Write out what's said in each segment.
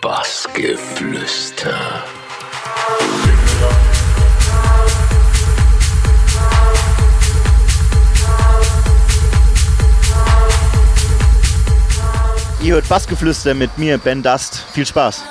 Bassgeflüster. Ihr hört Bassgeflüster mit mir, Ben Dust. Viel Spaß.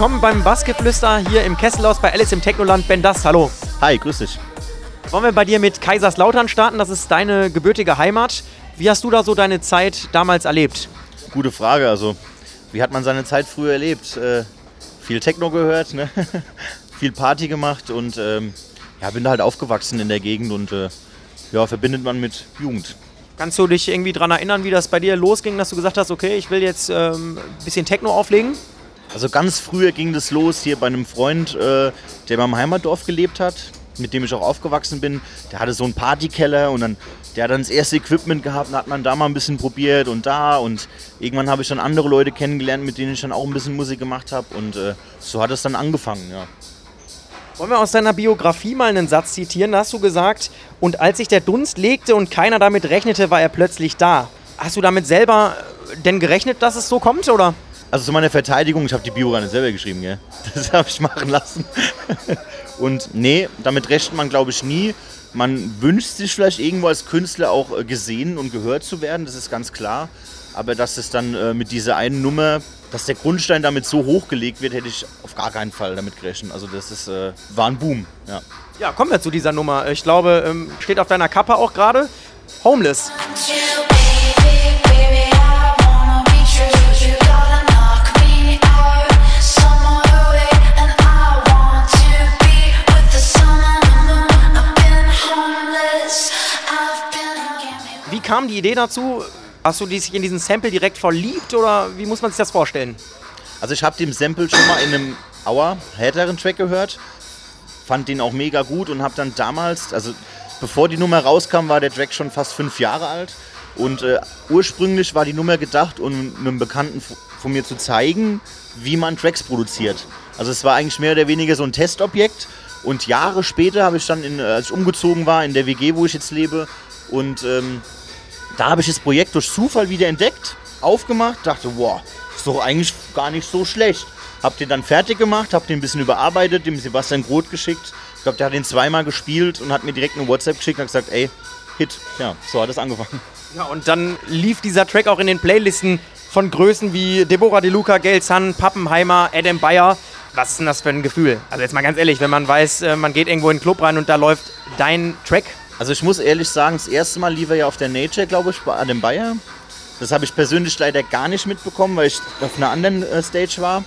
Willkommen beim Bassgeflüster hier im Kesselhaus bei Alice im Technoland. Ben Dust, hallo. Hi, grüß dich. Wollen wir bei dir mit Kaiserslautern starten? Das ist deine gebürtige Heimat. Wie hast du da so deine Zeit damals erlebt? Gute Frage. Also, wie hat man seine Zeit früher erlebt? Äh, viel Techno gehört, ne? viel Party gemacht und ähm, ja, bin da halt aufgewachsen in der Gegend und äh, ja, verbindet man mit Jugend. Kannst du dich irgendwie daran erinnern, wie das bei dir losging, dass du gesagt hast, okay, ich will jetzt ähm, ein bisschen Techno auflegen? Also ganz früher ging das los hier bei einem Freund, äh, der beim Heimatdorf gelebt hat mit dem ich auch aufgewachsen bin, der hatte so einen Partykeller und dann, der hat dann das erste Equipment gehabt und hat man da mal ein bisschen probiert und da und irgendwann habe ich dann andere Leute kennengelernt, mit denen ich dann auch ein bisschen Musik gemacht habe und äh, so hat es dann angefangen, ja. Wollen wir aus deiner Biografie mal einen Satz zitieren? Da hast du gesagt, und als sich der Dunst legte und keiner damit rechnete, war er plötzlich da. Hast du damit selber denn gerechnet, dass es so kommt, oder? Also zu meiner Verteidigung, ich habe die Bio gar nicht selber geschrieben, gell? Das habe ich machen lassen. Und nee, damit rechnet man, glaube ich, nie. Man wünscht sich vielleicht irgendwo als Künstler auch äh, gesehen und gehört zu werden, das ist ganz klar. Aber dass es dann äh, mit dieser einen Nummer, dass der Grundstein damit so hochgelegt wird, hätte ich auf gar keinen Fall damit gerechnet. Also das ist, äh, war ein Boom, ja. Ja, kommen wir zu dieser Nummer. Ich glaube, ähm, steht auf deiner Kappe auch gerade. Homeless. Wie kam die Idee dazu? Hast du dich in diesen Sample direkt verliebt oder wie muss man sich das vorstellen? Also ich habe den Sample schon mal in einem Auer härteren Track gehört, fand den auch mega gut und habe dann damals, also bevor die Nummer rauskam, war der Track schon fast fünf Jahre alt und äh, ursprünglich war die Nummer gedacht, um einem Bekannten von mir zu zeigen, wie man Tracks produziert. Also es war eigentlich mehr oder weniger so ein Testobjekt und Jahre später habe ich dann, in, als ich umgezogen war in der WG, wo ich jetzt lebe und ähm, da habe ich das Projekt durch Zufall wieder entdeckt, aufgemacht, dachte, wow, ist doch eigentlich gar nicht so schlecht. Hab den dann fertig gemacht, hab den ein bisschen überarbeitet, dem Sebastian Groth geschickt. Ich glaube, der hat den zweimal gespielt und hat mir direkt eine WhatsApp geschickt und hat gesagt, ey, Hit. Ja, so hat es angefangen. Ja, und dann lief dieser Track auch in den Playlisten von Größen wie Deborah De Luca, Gail Sun, Pappenheimer, Adam Bayer. Was ist denn das für ein Gefühl? Also jetzt mal ganz ehrlich, wenn man weiß, äh, man geht irgendwo in den Club rein und da läuft dein Track, also ich muss ehrlich sagen, das erste Mal lief er ja auf der Nature, glaube ich, bei Adam Bayer. Das habe ich persönlich leider gar nicht mitbekommen, weil ich auf einer anderen äh, Stage war.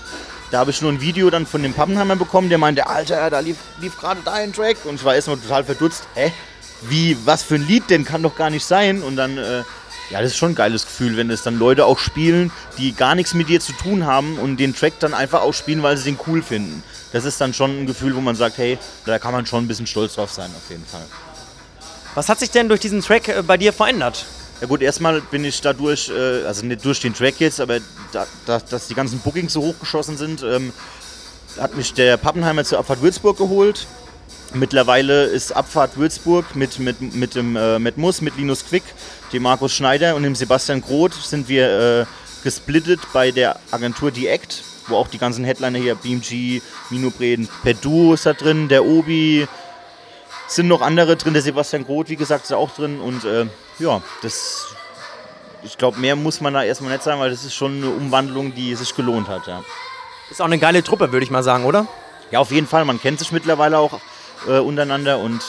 Da habe ich nur ein Video dann von dem Pappenheimer bekommen, der meinte, Alter, da lief, lief gerade dein Track. Und ich war erstmal total verdutzt. Hä? Wie, was für ein Lied denn? Kann doch gar nicht sein. Und dann, äh, ja, das ist schon ein geiles Gefühl, wenn es dann Leute auch spielen, die gar nichts mit dir zu tun haben und den Track dann einfach auch spielen, weil sie den cool finden. Das ist dann schon ein Gefühl, wo man sagt, hey, da kann man schon ein bisschen stolz drauf sein, auf jeden Fall. Was hat sich denn durch diesen Track äh, bei dir verändert? Ja gut, erstmal bin ich dadurch, äh, also nicht durch den Track jetzt, aber da, da, dass die ganzen Bookings so hochgeschossen sind, ähm, hat mich der Pappenheimer zur Abfahrt Würzburg geholt. Mittlerweile ist Abfahrt Würzburg mit, mit, mit dem äh, mit Muss, mit Linus Quick, dem Markus Schneider und dem Sebastian Groth sind wir äh, gesplittet bei der Agentur The Act, wo auch die ganzen Headliner hier, BMG, Mino Breden, Perdu ist da drin, der Obi, sind noch andere drin, der Sebastian Groth, wie gesagt, ist auch drin. Und äh, ja, das, ich glaube, mehr muss man da erstmal nicht sagen, weil das ist schon eine Umwandlung, die sich gelohnt hat. Ja. Ist auch eine geile Truppe, würde ich mal sagen, oder? Ja, auf jeden Fall. Man kennt sich mittlerweile auch äh, untereinander und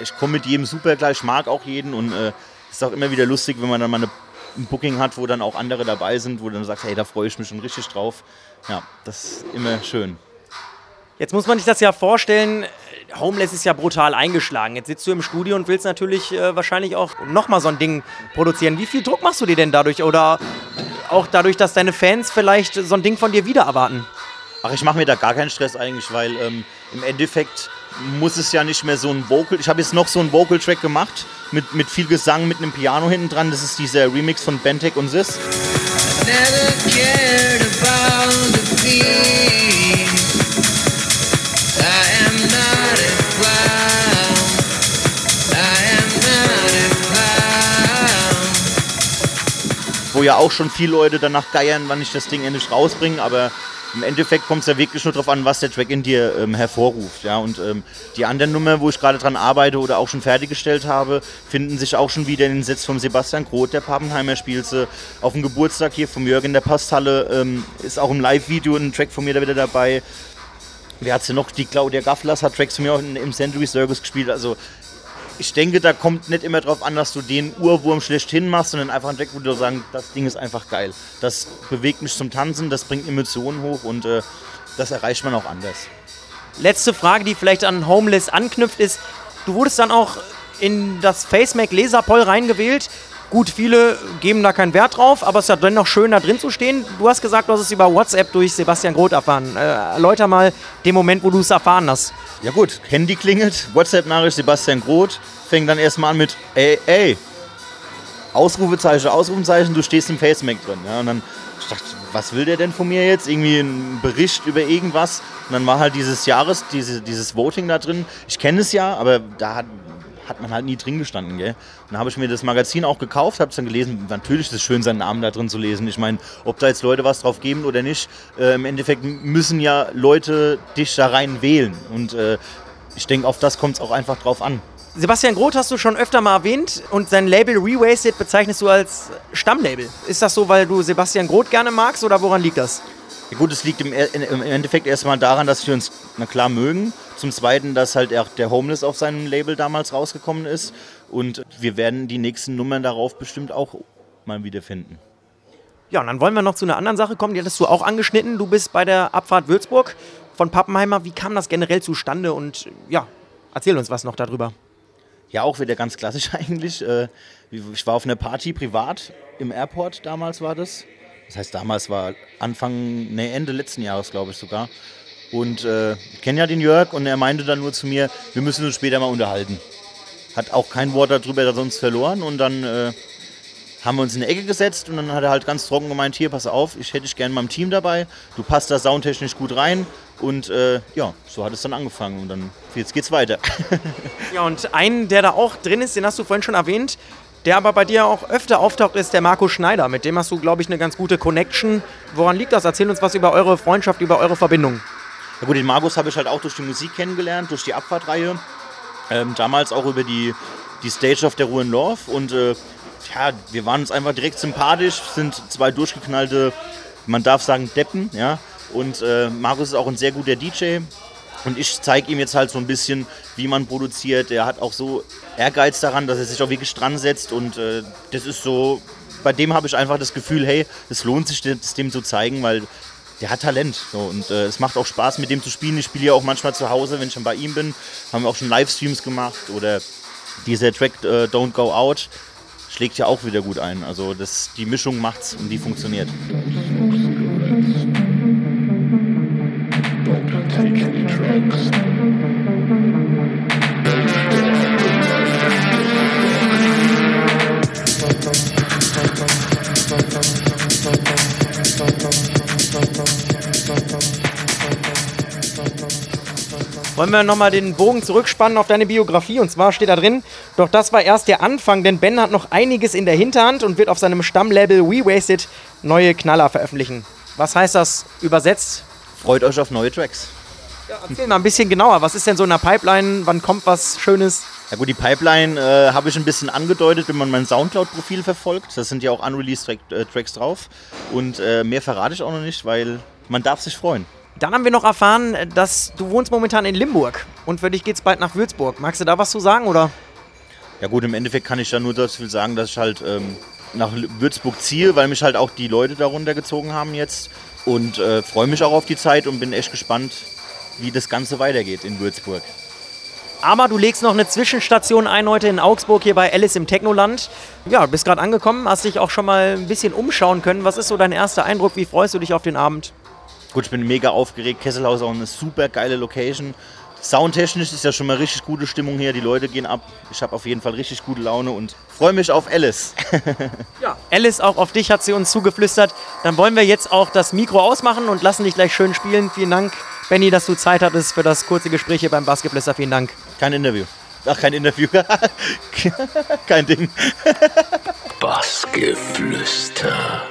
ich komme mit jedem super klar. Ich mag auch jeden und es äh, ist auch immer wieder lustig, wenn man dann mal eine, ein Booking hat, wo dann auch andere dabei sind, wo du dann sagst, hey, da freue ich mich schon richtig drauf. Ja, das ist immer schön. Jetzt muss man sich das ja vorstellen, Homeless ist ja brutal eingeschlagen. Jetzt sitzt du im Studio und willst natürlich äh, wahrscheinlich auch nochmal so ein Ding produzieren. Wie viel Druck machst du dir denn dadurch? Oder auch dadurch, dass deine Fans vielleicht so ein Ding von dir wieder erwarten? Ach, ich mache mir da gar keinen Stress eigentlich, weil ähm, im Endeffekt muss es ja nicht mehr so ein Vocal. Ich habe jetzt noch so einen Vocal-Track gemacht mit, mit viel Gesang, mit einem Piano hinten dran. Das ist dieser Remix von Bentec und Sis. Never cared Wo ja auch schon viele Leute danach geiern, wann ich das Ding endlich rausbringe, aber im Endeffekt kommt es ja wirklich nur darauf an, was der Track in dir ähm, hervorruft. Ja? Und ähm, die anderen Nummer, wo ich gerade dran arbeite oder auch schon fertiggestellt habe, finden sich auch schon wieder in den Sitz von Sebastian Groth, der Pappenheimer spielt sie. Auf dem Geburtstag hier vom Jürgen der Posthalle ähm, ist auch im Live-Video ein Track von mir da wieder dabei. Wer hat sie noch? Die Claudia Gafflers hat Tracks von mir auch im Century Circus gespielt. Also ich denke, da kommt nicht immer darauf an, dass du den Urwurm schlechthin machst, sondern einfach ein Deck, wo du sagst, das Ding ist einfach geil. Das bewegt mich zum Tanzen, das bringt Emotionen hoch und äh, das erreicht man auch anders. Letzte Frage, die vielleicht an Homeless anknüpft, ist, du wurdest dann auch in das FaceMac Laserpoll reingewählt. Gut, viele geben da keinen Wert drauf, aber es ist ja dennoch schön, da drin zu stehen. Du hast gesagt, du hast es über WhatsApp durch Sebastian Groth erfahren. Äh, erläuter mal den Moment, wo du es erfahren hast. Ja gut, Handy klingelt, WhatsApp-Nachricht Sebastian Groth, fängt dann erstmal an mit ey, ey, Ausrufezeichen, Ausrufezeichen, du stehst im FaceMac drin. Ja, und dann ich dachte, was will der denn von mir jetzt? Irgendwie ein Bericht über irgendwas. Und dann war halt dieses Jahres, diese, dieses Voting da drin. Ich kenne es ja, aber da hat, hat man halt nie drin gestanden. Gell? Und dann habe ich mir das Magazin auch gekauft, habe es dann gelesen. Natürlich ist es schön, seinen Namen da drin zu lesen. Ich meine, ob da jetzt Leute was drauf geben oder nicht, äh, im Endeffekt müssen ja Leute dich da rein wählen. Und äh, ich denke, auf das kommt es auch einfach drauf an. Sebastian Groth hast du schon öfter mal erwähnt und sein Label Rewasted bezeichnest du als Stammlabel. Ist das so, weil du Sebastian Groth gerne magst oder woran liegt das? Ja gut, es liegt im, im Endeffekt erstmal daran, dass wir uns na klar mögen. Zum Zweiten, dass halt auch der Homeless auf seinem Label damals rausgekommen ist. Und wir werden die nächsten Nummern darauf bestimmt auch mal wiederfinden. Ja, und dann wollen wir noch zu einer anderen Sache kommen, die hattest du auch angeschnitten. Du bist bei der Abfahrt Würzburg von Pappenheimer. Wie kam das generell zustande? Und ja, erzähl uns was noch darüber. Ja, auch wieder ganz klassisch eigentlich. Äh, ich war auf einer Party privat im Airport, damals war das. Das heißt, damals war Anfang, nee, Ende letzten Jahres, glaube ich sogar. Und äh, ich kenne ja den Jörg und er meinte dann nur zu mir, wir müssen uns später mal unterhalten. Hat auch kein Wort darüber sonst verloren und dann äh, haben wir uns in eine Ecke gesetzt und dann hat er halt ganz trocken gemeint, hier, pass auf, ich hätte dich gerne mal im Team dabei, du passt da soundtechnisch gut rein und äh, ja, so hat es dann angefangen und dann, jetzt geht's weiter. ja, und einen, der da auch drin ist, den hast du vorhin schon erwähnt, der aber bei dir auch öfter auftaucht, ist der Marco Schneider. Mit dem hast du, glaube ich, eine ganz gute Connection. Woran liegt das? Erzähl uns was über eure Freundschaft, über eure Verbindung. Ja gut, den Markus habe ich halt auch durch die Musik kennengelernt, durch die Abfahrtreihe. Ähm, damals auch über die, die Stage of der Ruin Love. Und äh, ja, wir waren uns einfach direkt sympathisch, sind zwei durchgeknallte, man darf sagen, Deppen. Ja? Und äh, Markus ist auch ein sehr guter DJ. Und ich zeige ihm jetzt halt so ein bisschen, wie man produziert. Er hat auch so Ehrgeiz daran, dass er sich auch wirklich dran setzt. Und äh, das ist so, bei dem habe ich einfach das Gefühl, hey, es lohnt sich, das dem zu zeigen, weil der hat Talent. So, und äh, es macht auch Spaß, mit dem zu spielen. Ich spiele ja auch manchmal zu Hause, wenn ich schon bei ihm bin. Haben wir auch schon Livestreams gemacht. Oder dieser Track äh, Don't Go Out schlägt ja auch wieder gut ein. Also das, die Mischung macht's und die funktioniert. Wollen wir nochmal den Bogen zurückspannen auf deine Biografie? Und zwar steht da drin, doch das war erst der Anfang, denn Ben hat noch einiges in der Hinterhand und wird auf seinem Stammlabel We Wasted neue Knaller veröffentlichen. Was heißt das übersetzt? Freut euch auf neue Tracks. Ja, erzähl mal ein bisschen genauer. Was ist denn so in der Pipeline? Wann kommt was Schönes? Ja gut, die Pipeline äh, habe ich ein bisschen angedeutet, wenn man mein Soundcloud-Profil verfolgt. Da sind ja auch unreleased äh, Tracks drauf. Und äh, mehr verrate ich auch noch nicht, weil man darf sich freuen. Dann haben wir noch erfahren, dass du wohnst momentan in Limburg und für dich geht es bald nach Würzburg. Magst du da was zu sagen oder? Ja gut, im Endeffekt kann ich da nur das viel sagen, dass ich halt ähm, nach Würzburg ziehe, weil mich halt auch die Leute darunter gezogen haben jetzt und äh, freue mich auch auf die Zeit und bin echt gespannt, wie das Ganze weitergeht in Würzburg. Aber du legst noch eine Zwischenstation ein heute in Augsburg hier bei Alice im Technoland. Ja, bist gerade angekommen, hast dich auch schon mal ein bisschen umschauen können. Was ist so dein erster Eindruck? Wie freust du dich auf den Abend? Gut, ich bin mega aufgeregt. Kesselhaus ist auch eine super geile Location. Soundtechnisch ist ja schon mal richtig gute Stimmung hier. Die Leute gehen ab. Ich habe auf jeden Fall richtig gute Laune und freue mich auf Alice. ja, Alice, auch auf dich hat sie uns zugeflüstert. Dann wollen wir jetzt auch das Mikro ausmachen und lassen dich gleich schön spielen. Vielen Dank Benny, dass du Zeit hattest für das kurze Gespräch hier beim Basketballster. Vielen Dank. Kein Interview. Ach, kein Interview. kein Ding. Bassgeflüster.